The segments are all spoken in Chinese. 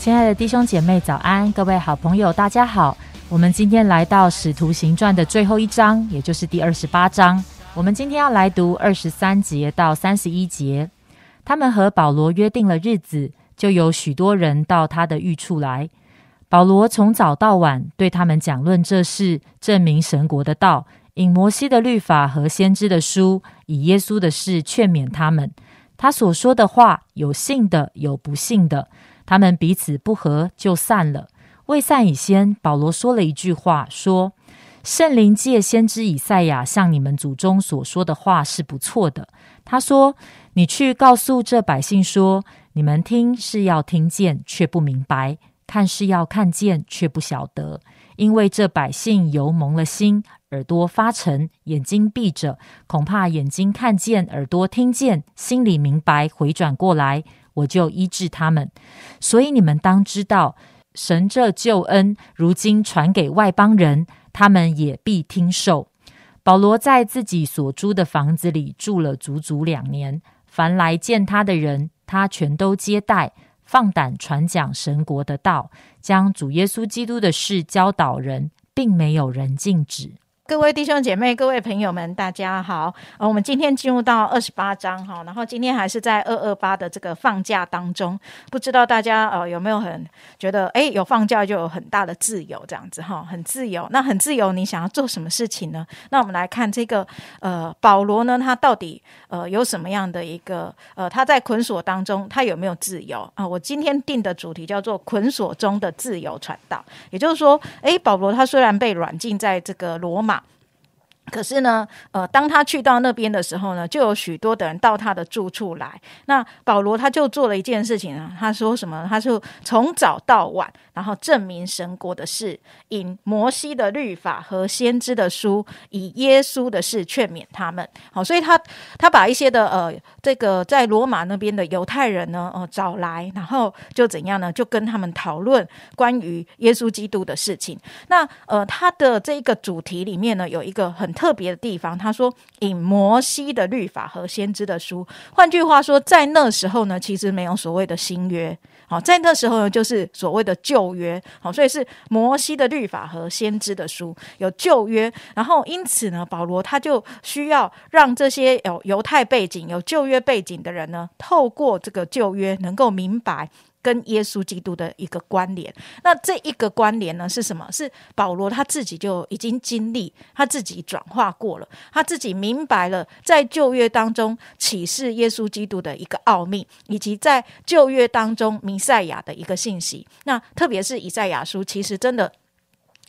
亲爱的弟兄姐妹，早安！各位好朋友，大家好。我们今天来到《使徒行传》的最后一章，也就是第二十八章。我们今天要来读二十三节到三十一节。他们和保罗约定了日子，就有许多人到他的寓处来。保罗从早到晚对他们讲论这事，证明神国的道，引摩西的律法和先知的书，以耶稣的事劝勉他们。他所说的话，有信的，有不信的。他们彼此不和，就散了。未散以先，保罗说了一句话，说：“圣灵借先知以赛亚向你们祖宗所说的话是不错的。”他说：“你去告诉这百姓说，你们听是要听见，却不明白；看是要看见，却不晓得。因为这百姓油蒙了心，耳朵发沉，眼睛闭着，恐怕眼睛看见，耳朵听见，心里明白，回转过来。”我就医治他们，所以你们当知道，神这救恩如今传给外邦人，他们也必听受。保罗在自己所租的房子里住了足足两年，凡来见他的人，他全都接待，放胆传讲神国的道，将主耶稣基督的事教导人，并没有人禁止。各位弟兄姐妹、各位朋友们，大家好！呃，我们今天进入到二十八章哈，然后今天还是在二二八的这个放假当中，不知道大家呃有没有很觉得，哎，有放假就有很大的自由这样子哈，很自由。那很自由，你想要做什么事情呢？那我们来看这个呃，保罗呢，他到底呃有什么样的一个呃，他在捆锁当中，他有没有自由啊？我今天定的主题叫做捆锁中的自由传道，也就是说，哎，保罗他虽然被软禁在这个罗马。可是呢，呃，当他去到那边的时候呢，就有许多的人到他的住处来。那保罗他就做了一件事情啊，他说什么？他就从早到晚，然后证明神国的事，引摩西的律法和先知的书，以耶稣的事劝勉他们。好，所以他他把一些的呃，这个在罗马那边的犹太人呢，呃，找来，然后就怎样呢？就跟他们讨论关于耶稣基督的事情。那呃，他的这一个主题里面呢，有一个很。特别的地方，他说引摩西的律法和先知的书。换句话说，在那时候呢，其实没有所谓的新约。好，在那时候呢，就是所谓的旧约。好，所以是摩西的律法和先知的书有旧约。然后因此呢，保罗他就需要让这些有犹太背景、有旧约背景的人呢，透过这个旧约，能够明白。跟耶稣基督的一个关联，那这一个关联呢是什么？是保罗他自己就已经经历，他自己转化过了，他自己明白了在旧约当中启示耶稣基督的一个奥秘，以及在旧约当中弥赛亚的一个信息。那特别是以赛亚书，其实真的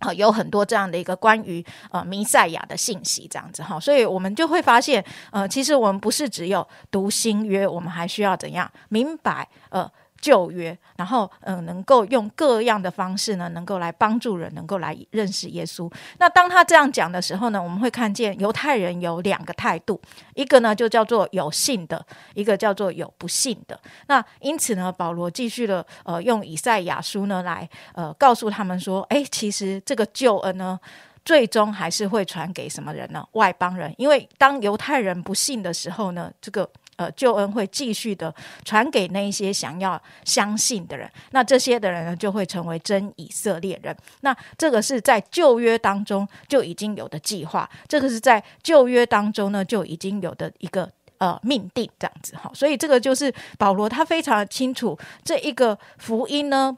啊有很多这样的一个关于呃弥赛亚的信息，这样子哈，所以我们就会发现，呃，其实我们不是只有读新约，我们还需要怎样明白呃。旧约，然后嗯，能够用各样的方式呢，能够来帮助人，能够来认识耶稣。那当他这样讲的时候呢，我们会看见犹太人有两个态度，一个呢就叫做有信的，一个叫做有不信的。那因此呢，保罗继续的呃，用以赛亚书呢来呃告诉他们说，哎，其实这个救恩呢，最终还是会传给什么人呢？外邦人，因为当犹太人不信的时候呢，这个。呃，救恩会继续的传给那一些想要相信的人，那这些的人呢，就会成为真以色列人。那这个是在旧约当中就已经有的计划，这个是在旧约当中呢就已经有的一个呃命定，这样子哈。所以这个就是保罗他非常清楚这一个福音呢。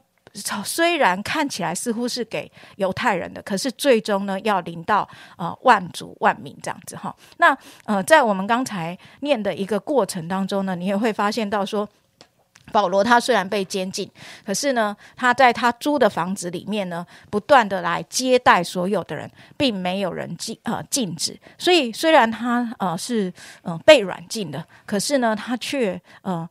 虽然看起来似乎是给犹太人的，可是最终呢，要临到呃万族万民这样子哈。那呃，在我们刚才念的一个过程当中呢，你也会发现到说，保罗他虽然被监禁，可是呢，他在他租的房子里面呢，不断的来接待所有的人，并没有人禁呃禁止。所以虽然他呃是嗯被软禁的，可是呢，他却呃。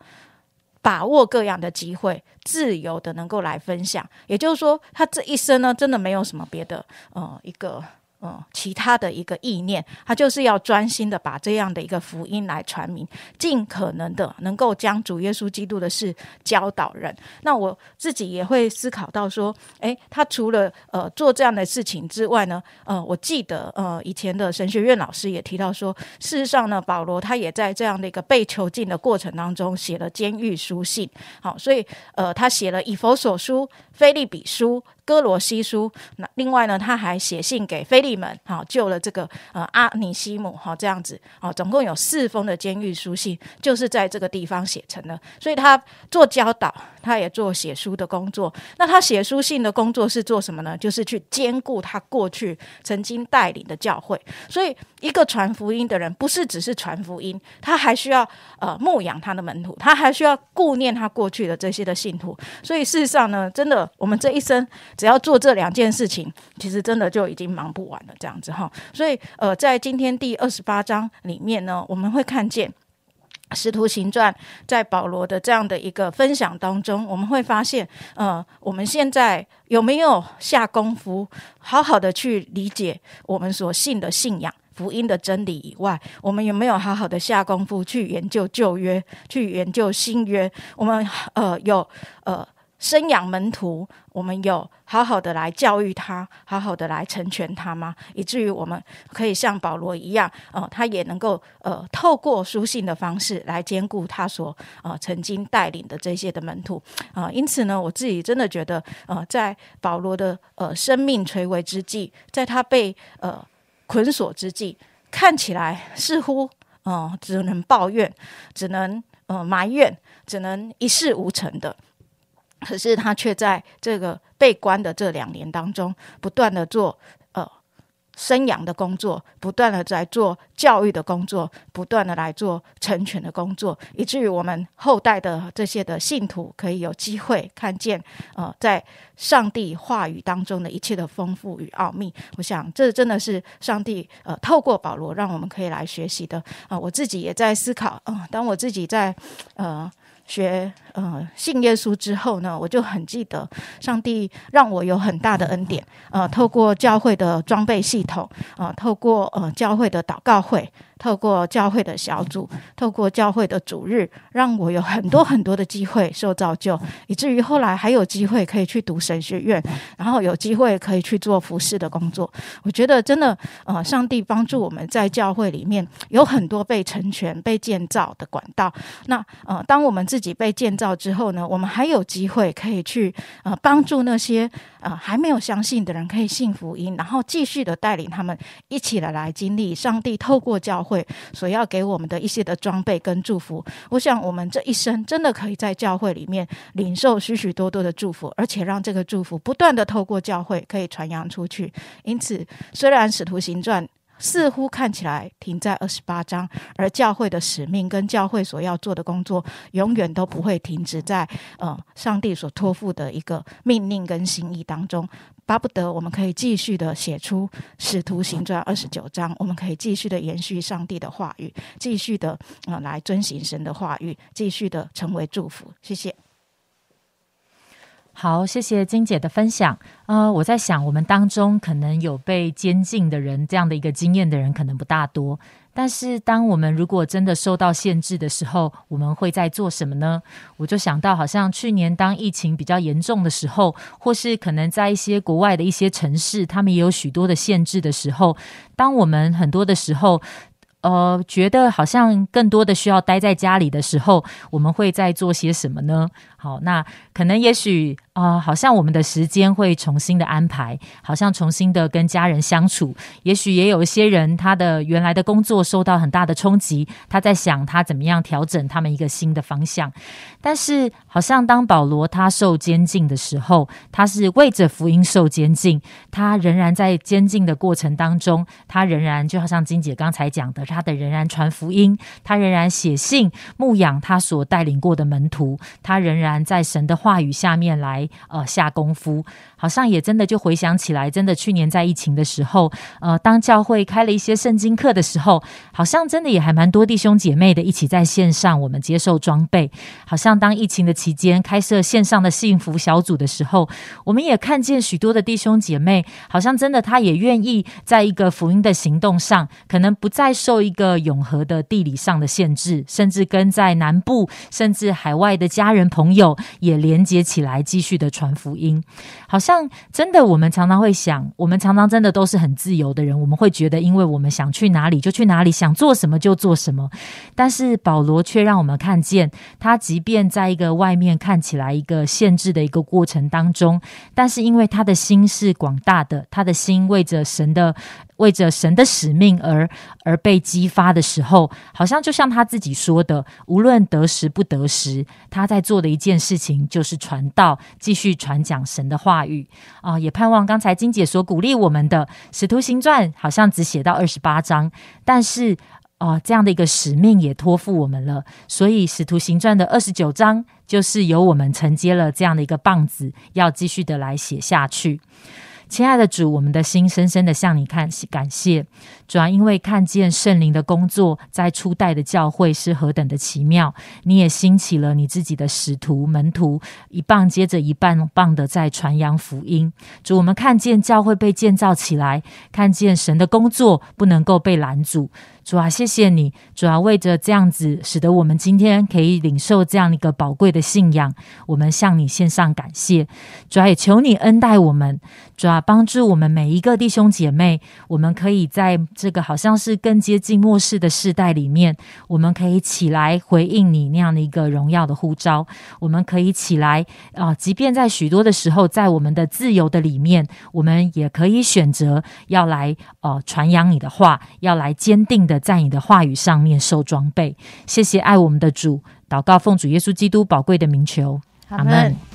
把握各样的机会，自由的能够来分享。也就是说，他这一生呢，真的没有什么别的呃一个嗯，其他的一个意念，他就是要专心的把这样的一个福音来传明，尽可能的能够将主耶稣基督的事教导人。那我自己也会思考到说，诶，他除了呃做这样的事情之外呢，呃，我记得呃以前的神学院老师也提到说，事实上呢，保罗他也在这样的一个被囚禁的过程当中写了监狱书信。好，所以呃，他写了以佛所书、菲利比书。哥罗西书，那另外呢，他还写信给菲利门，好救了这个呃阿尼西姆，好这样子，哦，总共有四封的监狱书信，就是在这个地方写成的。所以他做教导，他也做写书的工作。那他写书信的工作是做什么呢？就是去兼顾他过去曾经带领的教会。所以一个传福音的人，不是只是传福音，他还需要呃牧养他的门徒，他还需要顾念他过去的这些的信徒。所以事实上呢，真的我们这一生。只要做这两件事情，其实真的就已经忙不完了，这样子哈。所以，呃，在今天第二十八章里面呢，我们会看见《使徒行传》在保罗的这样的一个分享当中，我们会发现，呃，我们现在有没有下功夫，好好的去理解我们所信的信仰、福音的真理以外，我们有没有好好的下功夫去研究旧约、去研究新约？我们呃有呃。生养门徒，我们有好好的来教育他，好好的来成全他吗？以至于我们可以像保罗一样，呃，他也能够呃透过书信的方式来兼顾他所呃曾经带领的这些的门徒啊。因此呢，我自己真的觉得，呃，在保罗的呃生命垂危之际，在他被呃捆锁之际，看起来似乎嗯只能抱怨，只能呃埋怨，只能一事无成的。可是他却在这个被关的这两年当中，不断的做呃生养的工作，不断的在做教育的工作，不断的来做成全的工作，以至于我们后代的这些的信徒可以有机会看见呃在上帝话语当中的一切的丰富与奥秘。我想这真的是上帝呃透过保罗让我们可以来学习的啊！我自己也在思考啊，当我自己在呃。学呃信耶稣之后呢，我就很记得上帝让我有很大的恩典，呃，透过教会的装备系统，呃，透过呃教会的祷告会。透过教会的小组，透过教会的主日，让我有很多很多的机会受造就，以至于后来还有机会可以去读神学院，然后有机会可以去做服饰的工作。我觉得真的，呃，上帝帮助我们在教会里面有很多被成全、被建造的管道。那呃，当我们自己被建造之后呢，我们还有机会可以去呃帮助那些呃还没有相信的人，可以信福音，然后继续的带领他们一起的来经历上帝透过教。会会所要给我们的一些的装备跟祝福，我想我们这一生真的可以在教会里面领受许许多多的祝福，而且让这个祝福不断的透过教会可以传扬出去。因此，虽然使徒行传似乎看起来停在二十八章，而教会的使命跟教会所要做的工作，永远都不会停止在呃上帝所托付的一个命令跟心意当中。巴不得我们可以继续的写出《使徒行传》二十九章，我们可以继续的延续上帝的话语，继续的啊来遵循神的话语，继续的成为祝福。谢谢。好，谢谢金姐的分享。呃，我在想，我们当中可能有被监禁的人，这样的一个经验的人，可能不大多。但是，当我们如果真的受到限制的时候，我们会在做什么呢？我就想到，好像去年当疫情比较严重的时候，或是可能在一些国外的一些城市，他们也有许多的限制的时候，当我们很多的时候，呃，觉得好像更多的需要待在家里的时候，我们会在做些什么呢？好，那可能也许啊，好像我们的时间会重新的安排，好像重新的跟家人相处。也许也有一些人，他的原来的工作受到很大的冲击，他在想他怎么样调整他们一个新的方向。但是，好像当保罗他受监禁的时候，他是为着福音受监禁，他仍然在监禁的过程当中，他仍然就好像金姐刚才讲的，他的仍然传福音，他仍然写信牧养他所带领过的门徒，他仍然。在神的话语下面来呃下功夫。好像也真的就回想起来，真的去年在疫情的时候，呃，当教会开了一些圣经课的时候，好像真的也还蛮多弟兄姐妹的一起在线上，我们接受装备。好像当疫情的期间开设线上的幸福小组的时候，我们也看见许多的弟兄姐妹，好像真的他也愿意在一个福音的行动上，可能不再受一个永和的地理上的限制，甚至跟在南部甚至海外的家人朋友也连接起来，继续的传福音。好像真的，我们常常会想，我们常常真的都是很自由的人，我们会觉得，因为我们想去哪里就去哪里，想做什么就做什么。但是保罗却让我们看见，他即便在一个外面看起来一个限制的一个过程当中，但是因为他的心是广大的，他的心为着神的。为着神的使命而而被激发的时候，好像就像他自己说的，无论得时不得时，他在做的一件事情就是传道，继续传讲神的话语啊！也盼望刚才金姐所鼓励我们的《使徒行传》，好像只写到二十八章，但是啊，这样的一个使命也托付我们了，所以《使徒行传》的二十九章就是由我们承接了这样的一个棒子，要继续的来写下去。亲爱的主，我们的心深深的向你看感谢，主要因为看见圣灵的工作在初代的教会是何等的奇妙，你也兴起了你自己的使徒门徒，一棒接着一棒棒的在传扬福音。主，我们看见教会被建造起来，看见神的工作不能够被拦阻。主啊，谢谢你，主要为着这样子，使得我们今天可以领受这样一个宝贵的信仰，我们向你献上感谢。主要也求你恩待我们，主要帮助我们每一个弟兄姐妹，我们可以在这个好像是更接近末世的时代里面，我们可以起来回应你那样的一个荣耀的呼召。我们可以起来啊，即便在许多的时候，在我们的自由的里面，我们也可以选择要来呃传扬你的话，要来坚定的的。在你的话语上面受装备，谢谢爱我们的主，祷告奉主耶稣基督宝贵的名求，阿门。